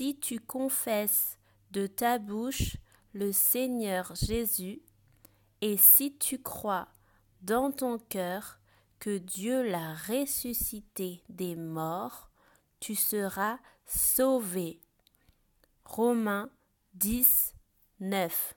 si tu confesses de ta bouche le Seigneur Jésus, et si tu crois dans ton cœur que Dieu l'a ressuscité des morts, tu seras sauvé. Romains 10, 9